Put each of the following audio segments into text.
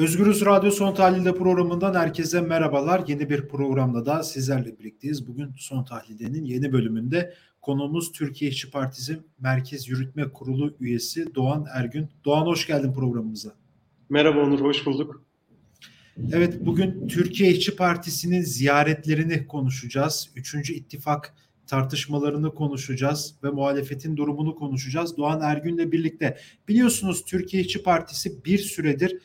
Özgürüz Radyo Son Tahlil'de programından herkese merhabalar. Yeni bir programda da sizlerle birlikteyiz. Bugün Son Tahlil'de'nin yeni bölümünde konuğumuz Türkiye İşçi Partisi Merkez Yürütme Kurulu üyesi Doğan Ergün. Doğan hoş geldin programımıza. Merhaba Onur, hoş bulduk. Evet, bugün Türkiye İşçi Partisi'nin ziyaretlerini konuşacağız. Üçüncü ittifak tartışmalarını konuşacağız ve muhalefetin durumunu konuşacağız. Doğan Ergün'le birlikte biliyorsunuz Türkiye İşçi Partisi bir süredir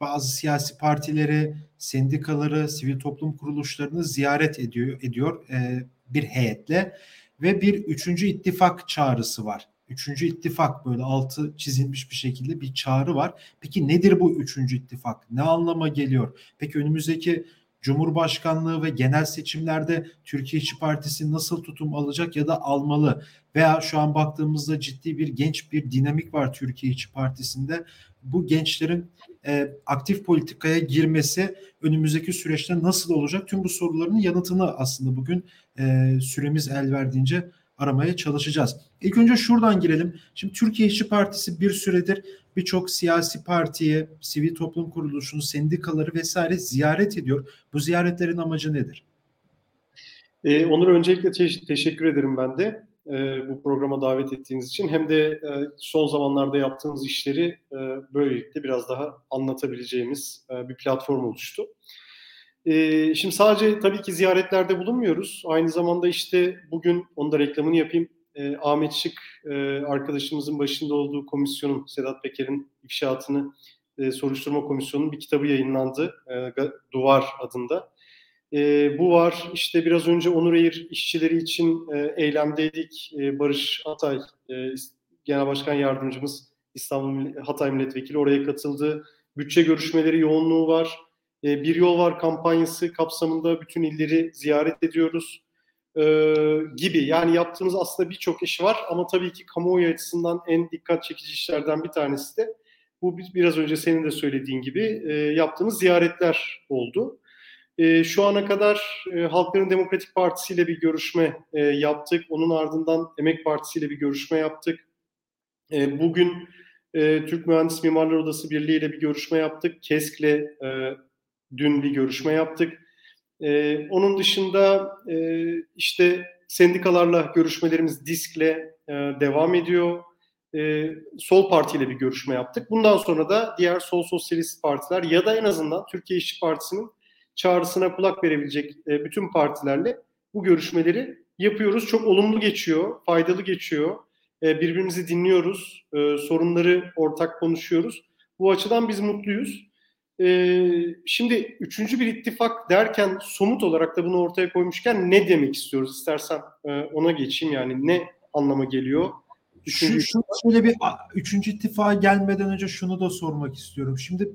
bazı siyasi partileri, sendikaları, sivil toplum kuruluşlarını ziyaret ediyor ediyor bir heyetle ve bir üçüncü ittifak çağrısı var. Üçüncü ittifak böyle altı çizilmiş bir şekilde bir çağrı var. Peki nedir bu üçüncü ittifak? Ne anlama geliyor? Peki önümüzdeki Cumhurbaşkanlığı ve genel seçimlerde Türkiye İşçi Partisi nasıl tutum alacak ya da almalı? Veya şu an baktığımızda ciddi bir genç bir dinamik var Türkiye İşçi Partisi'nde. Bu gençlerin e, aktif politikaya girmesi önümüzdeki süreçte nasıl olacak? Tüm bu soruların yanıtını aslında bugün e, süremiz el verdiğince aramaya çalışacağız. İlk önce şuradan girelim. Şimdi Türkiye İşçi Partisi bir süredir birçok siyasi partiye, sivil toplum kuruluşunu, sendikaları vesaire ziyaret ediyor. Bu ziyaretlerin amacı nedir? Ee, Onur öncelikle te- teşekkür ederim ben de e, bu programa davet ettiğiniz için. Hem de e, son zamanlarda yaptığımız işleri e, böylelikle biraz daha anlatabileceğimiz e, bir platform oluştu. E, şimdi sadece tabii ki ziyaretlerde bulunmuyoruz. Aynı zamanda işte bugün onu da reklamını yapayım. E, Ahmet Şık e, arkadaşımızın başında olduğu komisyonun, Sedat Peker'in ifşaatını e, soruşturma komisyonunun bir kitabı yayınlandı. E, Duvar adında. E, bu var. İşte biraz önce Onur Eğir işçileri için e, eylemdeydik. E, Barış Atay, e, Genel Başkan Yardımcımız İstanbul Hatay Milletvekili oraya katıldı. Bütçe görüşmeleri yoğunluğu var. E, bir Yol Var kampanyası kapsamında bütün illeri ziyaret ediyoruz e, gibi. Yani yaptığımız aslında birçok iş var ama tabii ki kamuoyu açısından en dikkat çekici işlerden bir tanesi de bu biraz önce senin de söylediğin gibi e, yaptığımız ziyaretler oldu. E, şu ana kadar e, Halkların Demokratik Partisi ile bir görüşme e, yaptık. Onun ardından Emek Partisi ile bir görüşme yaptık. E, bugün e, Türk Mühendis Mimarlar Odası Birliği ile bir görüşme yaptık. KESK'le e, dün bir görüşme yaptık. E, onun dışında e, işte sendikalarla görüşmelerimiz DİSK'le e, devam ediyor. E, Sol Parti ile bir görüşme yaptık. Bundan sonra da diğer sol sosyalist partiler ya da en azından Türkiye İşçi Partisi'nin çağrısına kulak verebilecek e, bütün partilerle bu görüşmeleri yapıyoruz. Çok olumlu geçiyor, faydalı geçiyor. E, birbirimizi dinliyoruz, e, sorunları ortak konuşuyoruz. Bu açıdan biz mutluyuz. Şimdi üçüncü bir ittifak derken somut olarak da bunu ortaya koymuşken ne demek istiyoruz? İstersen ona geçeyim yani ne anlama geliyor? Şu, şu şöyle bir üçüncü ittifaka gelmeden önce şunu da sormak istiyorum. Şimdi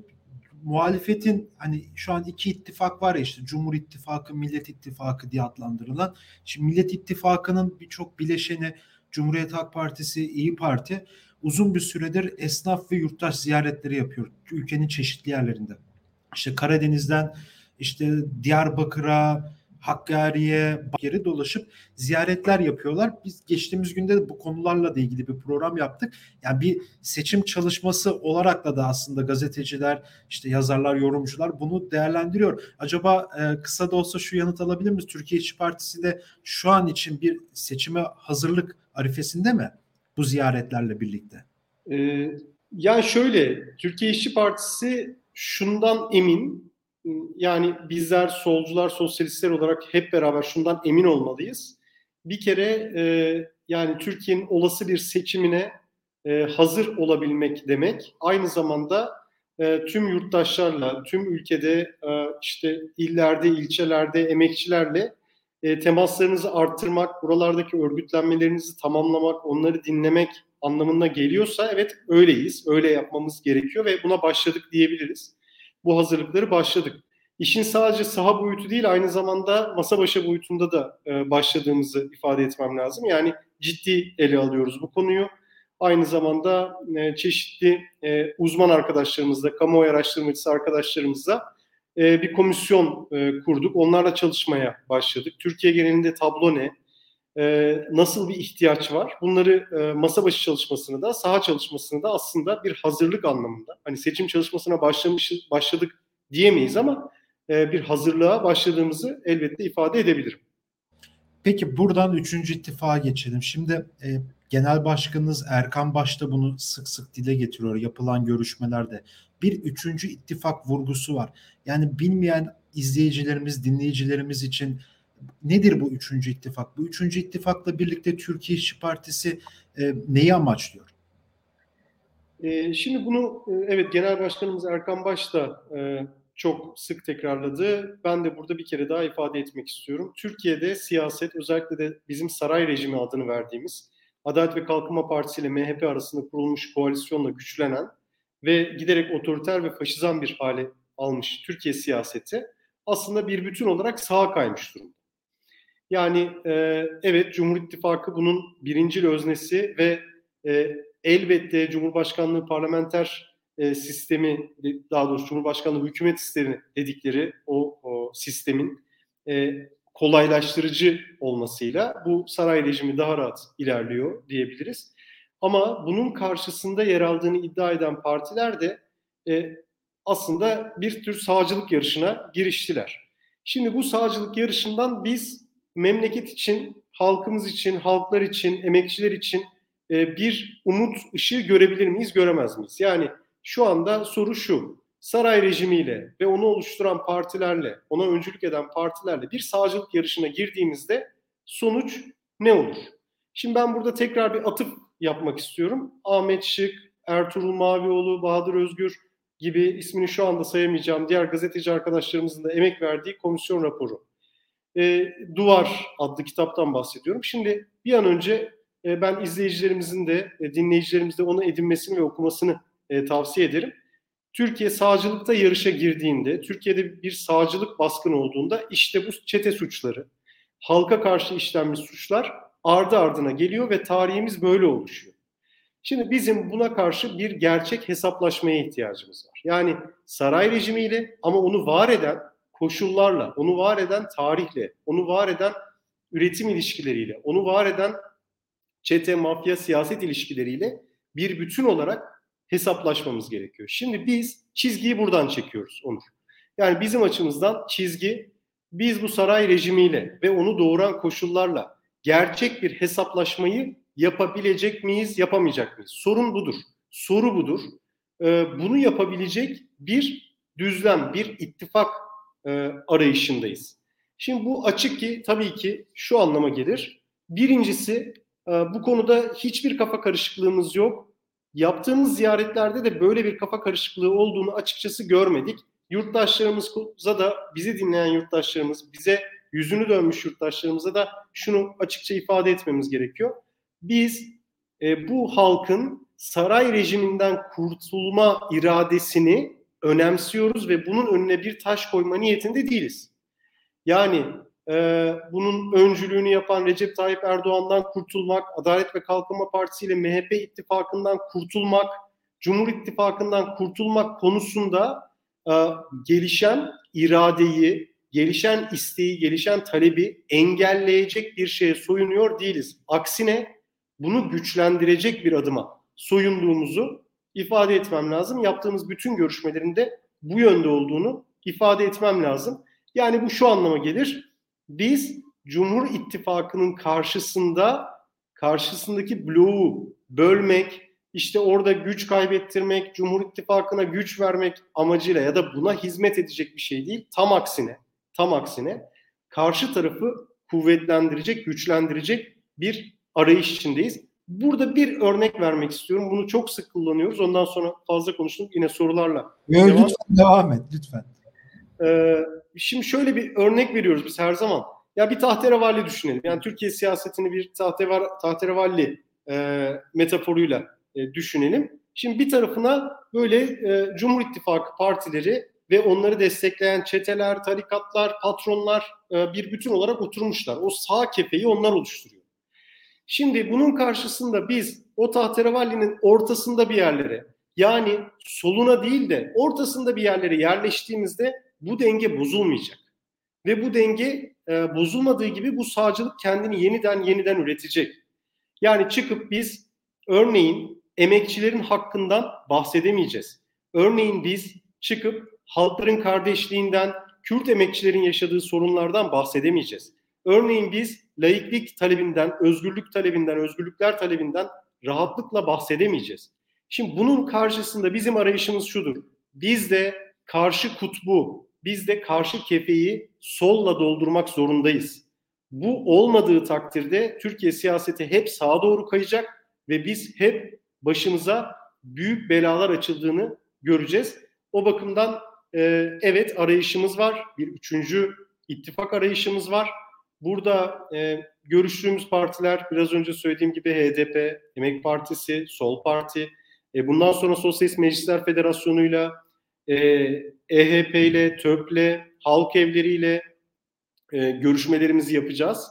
muhalefetin hani şu an iki ittifak var ya işte Cumhur İttifakı, Millet İttifakı diye adlandırılan. Şimdi Millet İttifakı'nın birçok bileşeni Cumhuriyet Halk Partisi, İyi Parti uzun bir süredir esnaf ve yurttaş ziyaretleri yapıyor ülkenin çeşitli yerlerinde. İşte Karadeniz'den işte Diyarbakır'a, Hakkari'ye geri dolaşıp ziyaretler yapıyorlar. Biz geçtiğimiz günde de bu konularla da ilgili bir program yaptık. Yani bir seçim çalışması olarak da da aslında gazeteciler, işte yazarlar, yorumcular bunu değerlendiriyor. Acaba e, kısa da olsa şu yanıt alabilir miyiz? Türkiye İşçi Partisi de şu an için bir seçime hazırlık arifesinde mi bu ziyaretlerle birlikte? Ee, yani şöyle, Türkiye İşçi Partisi şundan emin, yani bizler solcular, sosyalistler olarak hep beraber şundan emin olmalıyız. Bir kere e, yani Türkiye'nin olası bir seçimine e, hazır olabilmek demek aynı zamanda e, tüm yurttaşlarla, tüm ülkede e, işte illerde, ilçelerde, emekçilerle e, temaslarınızı arttırmak, buralardaki örgütlenmelerinizi tamamlamak, onları dinlemek anlamına geliyorsa evet öyleyiz, öyle yapmamız gerekiyor ve buna başladık diyebiliriz bu hazırlıkları başladık. İşin sadece saha boyutu değil aynı zamanda masa başı boyutunda da e, başladığımızı ifade etmem lazım. Yani ciddi ele alıyoruz bu konuyu. Aynı zamanda e, çeşitli e, uzman arkadaşlarımızla, kamuoyu araştırmacısı arkadaşlarımızla e, bir komisyon e, kurduk. Onlarla çalışmaya başladık. Türkiye genelinde tablo ne? E, nasıl bir ihtiyaç var? Bunları e, masa başı çalışmasını da, saha çalışmasını da aslında bir hazırlık anlamında. Hani seçim çalışmasına başlamış başladık diyemeyiz ama e, bir hazırlığa başladığımızı elbette ifade edebilirim. Peki buradan üçüncü ittifağa geçelim. Şimdi e, Genel Başkanınız Erkan Başta bunu sık sık dile getiriyor yapılan görüşmelerde. Bir üçüncü ittifak vurgusu var. Yani bilmeyen izleyicilerimiz, dinleyicilerimiz için nedir bu üçüncü ittifak? Bu üçüncü ittifakla birlikte Türkiye İşçi Partisi e, neyi amaçlıyor? E, şimdi bunu e, evet Genel Başkanımız Erkan Baş da e, çok sık tekrarladı. Ben de burada bir kere daha ifade etmek istiyorum. Türkiye'de siyaset özellikle de bizim saray rejimi adını verdiğimiz Adalet ve Kalkınma Partisi ile MHP arasında kurulmuş koalisyonla güçlenen ve giderek otoriter ve faşizan bir hale almış Türkiye siyaseti aslında bir bütün olarak sağa kaymış durumda. Yani e, evet Cumhur İttifakı bunun birincil öznesi ve e, elbette Cumhurbaşkanlığı parlamenter e, sistemi, daha doğrusu Cumhurbaşkanlığı hükümet sistemi dedikleri o, o sistemin e, kolaylaştırıcı olmasıyla bu saray rejimi daha rahat ilerliyor diyebiliriz. Ama bunun karşısında yer aldığını iddia eden partiler de e, aslında bir tür sağcılık yarışına giriştiler. Şimdi bu sağcılık yarışından biz memleket için, halkımız için, halklar için, emekçiler için e, bir umut ışığı görebilir miyiz, göremez miyiz? Yani şu anda soru şu, saray rejimiyle ve onu oluşturan partilerle, ona öncülük eden partilerle bir sağcılık yarışına girdiğimizde sonuç ne olur? Şimdi ben burada tekrar bir atıf yapmak istiyorum. Ahmet Şık, Ertuğrul Mavioğlu, Bahadır Özgür gibi ismini şu anda sayamayacağım diğer gazeteci arkadaşlarımızın da emek verdiği komisyon raporu. E, Duvar adlı kitaptan bahsediyorum. Şimdi bir an önce e, ben izleyicilerimizin de e, dinleyicilerimizin de onu edinmesini ve okumasını e, tavsiye ederim. Türkiye sağcılıkta yarışa girdiğinde, Türkiye'de bir sağcılık baskın olduğunda işte bu çete suçları, halka karşı işlenmiş suçlar ardı ardına geliyor ve tarihimiz böyle oluşuyor. Şimdi bizim buna karşı bir gerçek hesaplaşmaya ihtiyacımız var. Yani saray rejimiyle ama onu var eden koşullarla, onu var eden tarihle, onu var eden üretim ilişkileriyle, onu var eden çete, mafya, siyaset ilişkileriyle bir bütün olarak hesaplaşmamız gerekiyor. Şimdi biz çizgiyi buradan çekiyoruz Onur. Yani bizim açımızdan çizgi biz bu saray rejimiyle ve onu doğuran koşullarla gerçek bir hesaplaşmayı yapabilecek miyiz, yapamayacak mıyız? Sorun budur. Soru budur. Ee, bunu yapabilecek bir düzlem, bir ittifak e, arayışındayız. Şimdi bu açık ki tabii ki şu anlama gelir. Birincisi e, bu konuda hiçbir kafa karışıklığımız yok. Yaptığımız ziyaretlerde de böyle bir kafa karışıklığı olduğunu açıkçası görmedik. Yurttaşlarımıza da bizi dinleyen yurttaşlarımız, bize yüzünü dönmüş yurttaşlarımıza da şunu açıkça ifade etmemiz gerekiyor. Biz e, bu halkın saray rejiminden kurtulma iradesini önemsiyoruz ve bunun önüne bir taş koyma niyetinde değiliz. Yani e, bunun öncülüğünü yapan Recep Tayyip Erdoğan'dan kurtulmak, Adalet ve Kalkınma Partisi ile MHP ittifakından kurtulmak, Cumhur İttifakı'ndan kurtulmak konusunda e, gelişen iradeyi, gelişen isteği, gelişen talebi engelleyecek bir şeye soyunuyor değiliz. Aksine bunu güçlendirecek bir adıma soyunduğumuzu ifade etmem lazım. Yaptığımız bütün görüşmelerinde bu yönde olduğunu ifade etmem lazım. Yani bu şu anlama gelir. Biz Cumhur İttifakı'nın karşısında karşısındaki bloğu bölmek, işte orada güç kaybettirmek, Cumhur İttifakı'na güç vermek amacıyla ya da buna hizmet edecek bir şey değil. Tam aksine, tam aksine karşı tarafı kuvvetlendirecek, güçlendirecek bir arayış içindeyiz. Burada bir örnek vermek istiyorum. Bunu çok sık kullanıyoruz. Ondan sonra fazla konuştum. Yine sorularla. Yo, devam. Lütfen devam et. Lütfen. Ee, şimdi şöyle bir örnek veriyoruz biz her zaman. Ya bir tahterevalli düşünelim. Yani Türkiye siyasetini bir tahterevalli, tahterevalli e, metaforuyla e, düşünelim. Şimdi bir tarafına böyle e, Cumhur İttifakı partileri ve onları destekleyen çeteler, tarikatlar, patronlar e, bir bütün olarak oturmuşlar. O sağ kefeyi onlar oluşturuyor. Şimdi bunun karşısında biz o tahterevallinin ortasında bir yerlere yani soluna değil de ortasında bir yerlere yerleştiğimizde bu denge bozulmayacak. ve bu denge e, bozulmadığı gibi bu sağcılık kendini yeniden yeniden üretecek. Yani çıkıp biz örneğin emekçilerin hakkından bahsedemeyeceğiz. Örneğin biz çıkıp halkların kardeşliğinden, Kürt emekçilerin yaşadığı sorunlardan bahsedemeyeceğiz. Örneğin biz laiklik talebinden, özgürlük talebinden, özgürlükler talebinden rahatlıkla bahsedemeyeceğiz. Şimdi bunun karşısında bizim arayışımız şudur. Biz de karşı kutbu, biz de karşı kefeyi solla doldurmak zorundayız. Bu olmadığı takdirde Türkiye siyaseti hep sağa doğru kayacak ve biz hep başımıza büyük belalar açıldığını göreceğiz. O bakımdan e, evet arayışımız var. Bir üçüncü ittifak arayışımız var. Burada e, görüştüğümüz partiler biraz önce söylediğim gibi HDP, Emek Partisi, Sol Parti, e, bundan sonra Sosyalist Meclisler Federasyonu'yla, e, EHP ile, TÖP'le, Halk Evleri'yle e, görüşmelerimizi yapacağız.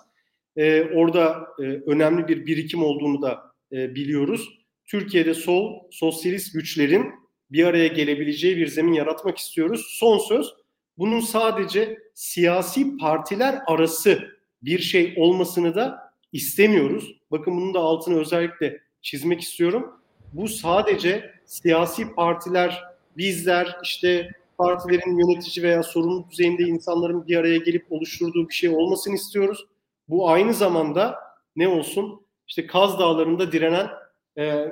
E, orada e, önemli bir birikim olduğunu da e, biliyoruz. Türkiye'de sol, sosyalist güçlerin bir araya gelebileceği bir zemin yaratmak istiyoruz. Son söz, bunun sadece siyasi partiler arası bir şey olmasını da istemiyoruz. Bakın bunun da altını özellikle çizmek istiyorum. Bu sadece siyasi partiler, bizler, işte partilerin yönetici veya sorumlu düzeyinde insanların bir araya gelip oluşturduğu bir şey olmasını istiyoruz. Bu aynı zamanda ne olsun? İşte Kaz Dağları'nda direnen e,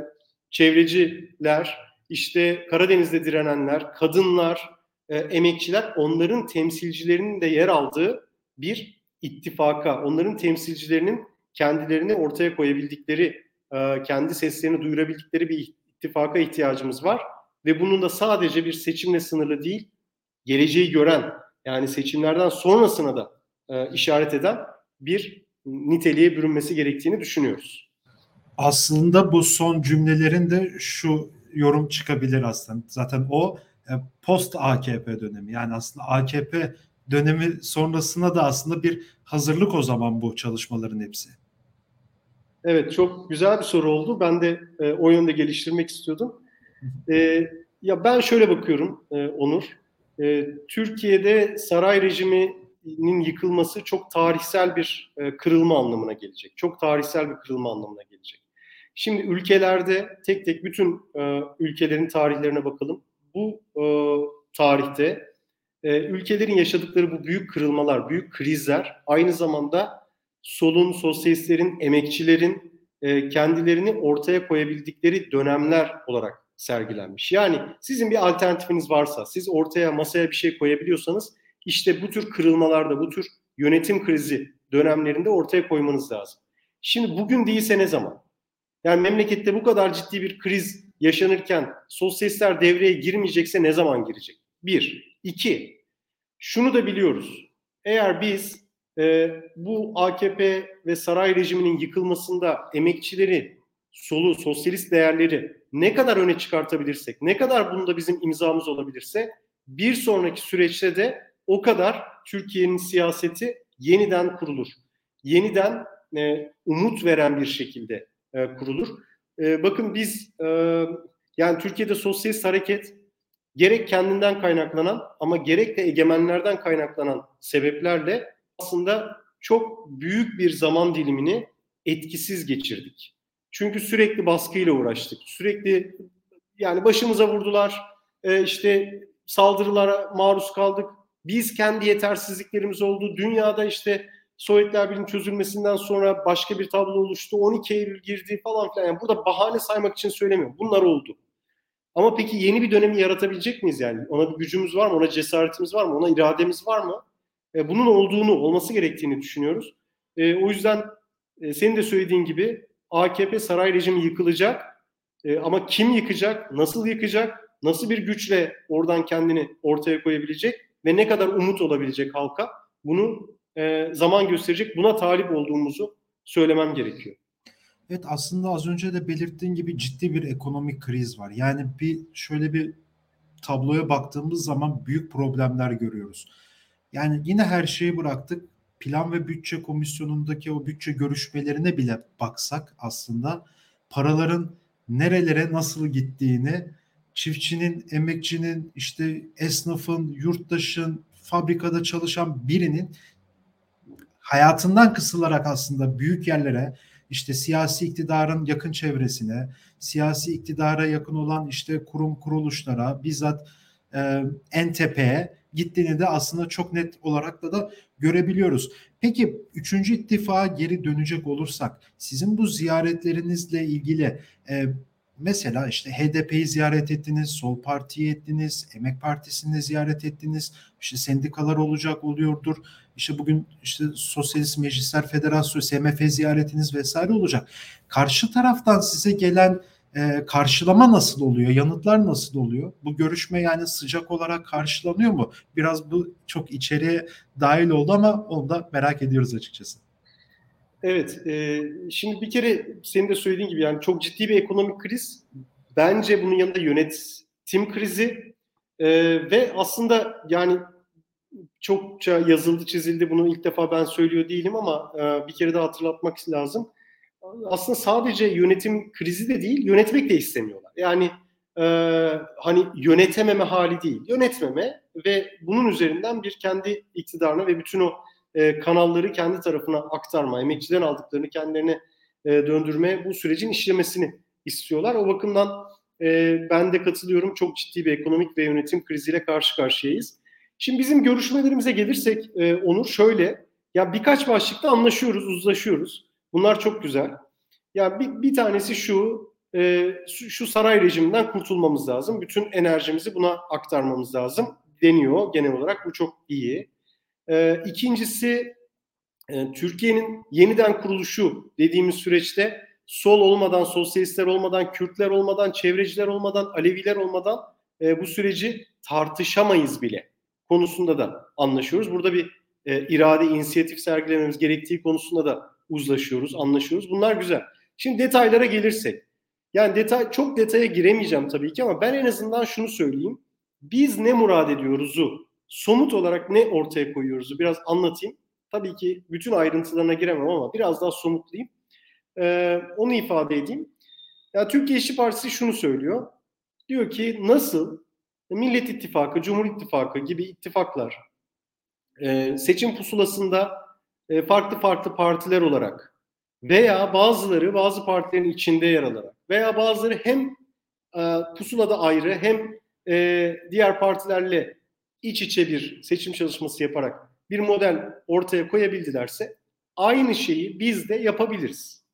çevreciler, işte Karadeniz'de direnenler, kadınlar, e, emekçiler onların temsilcilerinin de yer aldığı bir ittifaka, onların temsilcilerinin kendilerini ortaya koyabildikleri, e, kendi seslerini duyurabildikleri bir ittifaka ihtiyacımız var. Ve bunun da sadece bir seçimle sınırlı değil, geleceği gören, yani seçimlerden sonrasına da e, işaret eden bir niteliğe bürünmesi gerektiğini düşünüyoruz. Aslında bu son cümlelerin de şu yorum çıkabilir aslında. Zaten o e, post AKP dönemi. Yani aslında AKP dönemi sonrasına da aslında bir hazırlık o zaman bu çalışmaların hepsi. Evet çok güzel bir soru oldu. Ben de e, o yönde geliştirmek istiyordum. E, ya ben şöyle bakıyorum e, Onur. E, Türkiye'de saray rejiminin yıkılması çok tarihsel bir e, kırılma anlamına gelecek. Çok tarihsel bir kırılma anlamına gelecek. Şimdi ülkelerde tek tek bütün e, ülkelerin tarihlerine bakalım. Bu e, tarihte e, ülkelerin yaşadıkları bu büyük kırılmalar, büyük krizler aynı zamanda solun, sosyalistlerin, emekçilerin e, kendilerini ortaya koyabildikleri dönemler olarak sergilenmiş. Yani sizin bir alternatifiniz varsa, siz ortaya masaya bir şey koyabiliyorsanız işte bu tür kırılmalarda, bu tür yönetim krizi dönemlerinde ortaya koymanız lazım. Şimdi bugün değilse ne zaman? Yani memlekette bu kadar ciddi bir kriz yaşanırken sosyalistler devreye girmeyecekse ne zaman girecek? Bir. İki. Şunu da biliyoruz. Eğer biz e, bu AKP ve saray rejiminin yıkılmasında emekçileri, solu, sosyalist değerleri ne kadar öne çıkartabilirsek, ne kadar bunda bizim imzamız olabilirse bir sonraki süreçte de o kadar Türkiye'nin siyaseti yeniden kurulur. Yeniden e, umut veren bir şekilde e, kurulur. E, bakın biz e, yani Türkiye'de sosyalist hareket gerek kendinden kaynaklanan ama gerek de egemenlerden kaynaklanan sebeplerle aslında çok büyük bir zaman dilimini etkisiz geçirdik. Çünkü sürekli baskıyla uğraştık. Sürekli yani başımıza vurdular. E, işte saldırılara maruz kaldık. Biz kendi yetersizliklerimiz oldu. Dünyada işte Sovyetler Birliği'nin çözülmesinden sonra başka bir tablo oluştu. 12 Eylül girdi falan filan. Yani burada bahane saymak için söylemiyorum. Bunlar oldu. Ama peki yeni bir dönemi yaratabilecek miyiz yani? Ona bir gücümüz var mı? Ona cesaretimiz var mı? Ona irademiz var mı? E, bunun olduğunu, olması gerektiğini düşünüyoruz. E, o yüzden e, senin de söylediğin gibi AKP saray rejimi yıkılacak. E, ama kim yıkacak? Nasıl yıkacak? Nasıl bir güçle oradan kendini ortaya koyabilecek? Ve ne kadar umut olabilecek halka? Bunu e, zaman gösterecek. Buna talip olduğumuzu söylemem gerekiyor. Evet aslında az önce de belirttiğin gibi ciddi bir ekonomik kriz var. Yani bir şöyle bir tabloya baktığımız zaman büyük problemler görüyoruz. Yani yine her şeyi bıraktık. Plan ve Bütçe Komisyonu'ndaki o bütçe görüşmelerine bile baksak aslında paraların nerelere nasıl gittiğini, çiftçinin, emekçinin, işte esnafın, yurttaşın, fabrikada çalışan birinin hayatından kısılarak aslında büyük yerlere işte siyasi iktidarın yakın çevresine, siyasi iktidara yakın olan işte kurum kuruluşlara, bizzat e, en tepeye gittiğini de aslında çok net olarak da da görebiliyoruz. Peki üçüncü ittifağa geri dönecek olursak sizin bu ziyaretlerinizle ilgili e, mesela işte HDP'yi ziyaret ettiniz, Sol Parti'yi ettiniz, Emek Partisi'ni ziyaret ettiniz, işte sendikalar olacak oluyordur. İşte bugün işte Sosyalist Meclisler Federasyonu, SMF ziyaretiniz vesaire olacak. Karşı taraftan size gelen e, karşılama nasıl oluyor? Yanıtlar nasıl oluyor? Bu görüşme yani sıcak olarak karşılanıyor mu? Biraz bu çok içeriye dahil oldu ama onu da merak ediyoruz açıkçası. Evet, e, şimdi bir kere senin de söylediğin gibi yani çok ciddi bir ekonomik kriz. Bence bunun yanında yönetim krizi e, ve aslında yani çokça yazıldı çizildi bunu ilk defa ben söylüyor değilim ama e, bir kere daha hatırlatmak lazım. Aslında sadece yönetim krizi de değil yönetmek de istemiyorlar. Yani e, hani yönetememe hali değil yönetmeme ve bunun üzerinden bir kendi iktidarına ve bütün o e, kanalları kendi tarafına aktarma, emekçiden aldıklarını kendilerine e, döndürme bu sürecin işlemesini istiyorlar. O bakımdan e, ben de katılıyorum çok ciddi bir ekonomik ve yönetim kriziyle karşı karşıyayız. Şimdi bizim görüşmelerimize gelirsek e, Onur şöyle, ya birkaç başlıkta anlaşıyoruz, uzlaşıyoruz. Bunlar çok güzel. Ya bir, bir tanesi şu, e, şu, saray rejiminden kurtulmamız lazım. Bütün enerjimizi buna aktarmamız lazım deniyor genel olarak. Bu çok iyi. E, ikincisi e, Türkiye'nin yeniden kuruluşu dediğimiz süreçte sol olmadan, sosyalistler olmadan, Kürtler olmadan, çevreciler olmadan, Aleviler olmadan e, bu süreci tartışamayız bile konusunda da anlaşıyoruz. Burada bir e, irade, inisiyatif sergilememiz gerektiği konusunda da uzlaşıyoruz, anlaşıyoruz. Bunlar güzel. Şimdi detaylara gelirsek. Yani detay çok detaya giremeyeceğim tabii ki ama ben en azından şunu söyleyeyim. Biz ne murad ediyoruzu, somut olarak ne ortaya koyuyoruzu biraz anlatayım. Tabii ki bütün ayrıntılarına giremem ama biraz daha somutlayayım. Ee, onu ifade edeyim. Ya Türkiye İşçi Partisi şunu söylüyor. Diyor ki nasıl Millet İttifakı, Cumhur İttifakı gibi ittifaklar e, seçim pusulasında e, farklı farklı partiler olarak veya bazıları bazı partilerin içinde yer alarak veya bazıları hem e, pusulada ayrı hem e, diğer partilerle iç içe bir seçim çalışması yaparak bir model ortaya koyabildilerse aynı şeyi biz de yapabiliriz.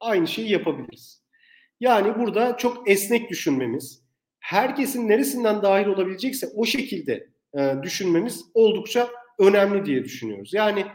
Aynı şeyi yapabiliriz. Yani burada çok esnek düşünmemiz, herkesin neresinden dahil olabilecekse o şekilde e, düşünmemiz oldukça önemli diye düşünüyoruz. Yani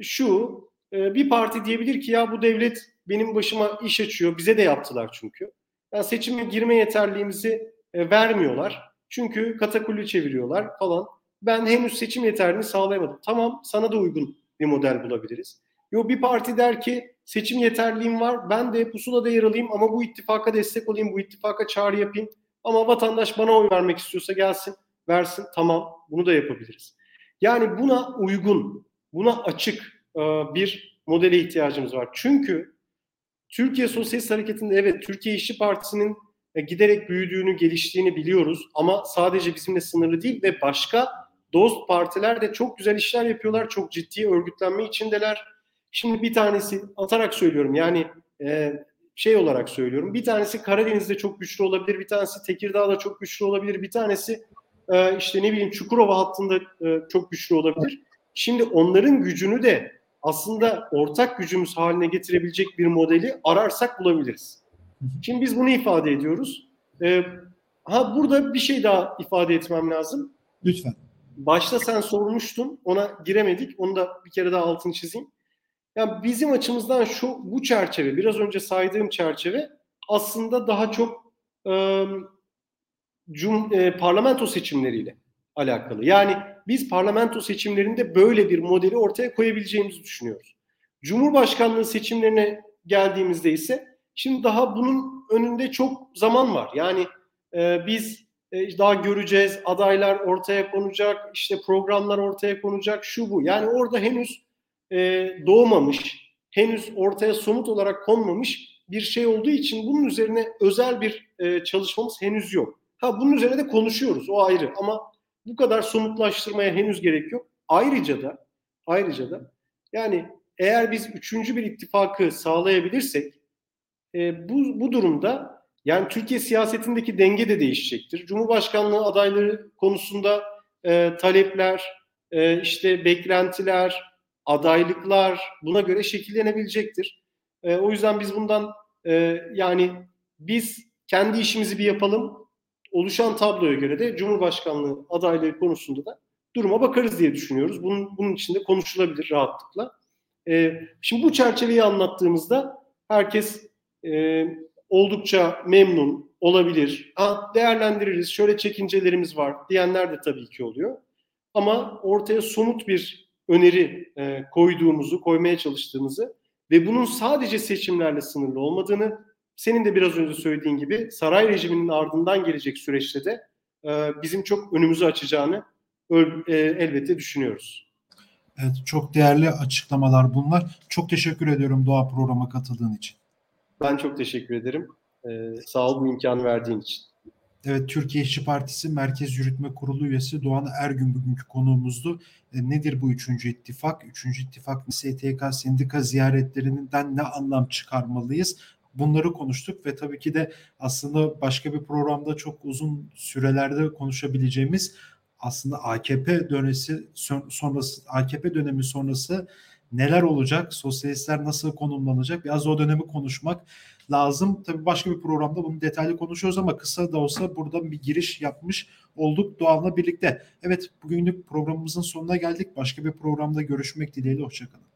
şu e, bir parti diyebilir ki ya bu devlet benim başıma iş açıyor. Bize de yaptılar çünkü. Yani seçime girme yeterliğimizi e, vermiyorlar. Çünkü katakulli çeviriyorlar falan. Ben henüz seçim yeterliğini sağlayamadım. Tamam sana da uygun bir model bulabiliriz. Yo bir parti der ki seçim yeterliğim var. Ben de pusulada yer alayım ama bu ittifaka destek olayım. Bu ittifaka çağrı yapayım. Ama vatandaş bana oy vermek istiyorsa gelsin, versin. Tamam bunu da yapabiliriz. Yani buna uygun, buna açık e, bir modele ihtiyacımız var. Çünkü Türkiye Sosyalist Hareketi'nde evet Türkiye İşçi Partisi'nin e, giderek büyüdüğünü, geliştiğini biliyoruz. Ama sadece bizimle sınırlı değil ve başka dost partiler de çok güzel işler yapıyorlar. Çok ciddi örgütlenme içindeler. Şimdi bir tanesi atarak söylüyorum yani e, şey olarak söylüyorum. Bir tanesi Karadeniz'de çok güçlü olabilir. Bir tanesi Tekirdağ'da çok güçlü olabilir. Bir tanesi e, işte ne bileyim Çukurova hattında e, çok güçlü olabilir. Şimdi onların gücünü de aslında ortak gücümüz haline getirebilecek bir modeli ararsak bulabiliriz. Şimdi biz bunu ifade ediyoruz. Ee, ha burada bir şey daha ifade etmem lazım. Lütfen. Başta sen sormuştun, ona giremedik. Onu da bir kere daha altını çizeyim. Yani bizim açımızdan şu bu çerçeve, biraz önce saydığım çerçeve aslında daha çok e, cum, e, parlamento seçimleriyle alakalı. Yani biz parlamento seçimlerinde böyle bir modeli ortaya koyabileceğimizi düşünüyoruz. Cumhurbaşkanlığı seçimlerine geldiğimizde ise Şimdi daha bunun önünde çok zaman var. Yani e, biz e, daha göreceğiz, adaylar ortaya konacak, işte programlar ortaya konacak, şu bu. Yani orada henüz e, doğmamış, henüz ortaya somut olarak konmamış bir şey olduğu için bunun üzerine özel bir e, çalışmamız henüz yok. Ha bunun üzerine de konuşuyoruz, o ayrı. Ama bu kadar somutlaştırmaya henüz gerek yok. Ayrıca da ayrıca da yani eğer biz üçüncü bir ittifakı sağlayabilirsek e, bu, bu durumda yani Türkiye siyasetindeki denge de değişecektir. Cumhurbaşkanlığı adayları konusunda e, talepler, e, işte beklentiler, adaylıklar buna göre şekillenebilecektir. E, o yüzden biz bundan e, yani biz kendi işimizi bir yapalım. Oluşan tabloya göre de Cumhurbaşkanlığı adaylığı konusunda da duruma bakarız diye düşünüyoruz. Bunun, bunun içinde konuşulabilir rahatlıkla. E, şimdi bu çerçeveyi anlattığımızda herkes e, oldukça memnun olabilir. Ha, değerlendiririz, şöyle çekincelerimiz var diyenler de tabii ki oluyor. Ama ortaya somut bir öneri e, koyduğumuzu, koymaya çalıştığımızı ve bunun sadece seçimlerle sınırlı olmadığını, senin de biraz önce söylediğin gibi saray rejiminin ardından gelecek süreçte de e, bizim çok önümüzü açacağını e, elbette düşünüyoruz. Evet, çok değerli açıklamalar bunlar. Çok teşekkür ediyorum Doğa programa katıldığın için. Ben çok teşekkür ederim. Ee, sağ ol bu imkanı verdiğin için. Evet, Türkiye İşçi Partisi Merkez Yürütme Kurulu üyesi Doğan Ergün bugünkü konuğumuzdu. E, nedir bu üçüncü ittifak? Üçüncü ittifak STK sendika ziyaretlerinden ne anlam çıkarmalıyız? Bunları konuştuk ve tabii ki de aslında başka bir programda çok uzun sürelerde konuşabileceğimiz aslında AKP dönesi sonrası AKP dönemi sonrası neler olacak? Sosyalistler nasıl konumlanacak? Biraz o dönemi konuşmak lazım. Tabii başka bir programda bunu detaylı konuşuyoruz ama kısa da olsa burada bir giriş yapmış olduk Doğan'la birlikte. Evet bugünlük programımızın sonuna geldik. Başka bir programda görüşmek dileğiyle. Hoşçakalın.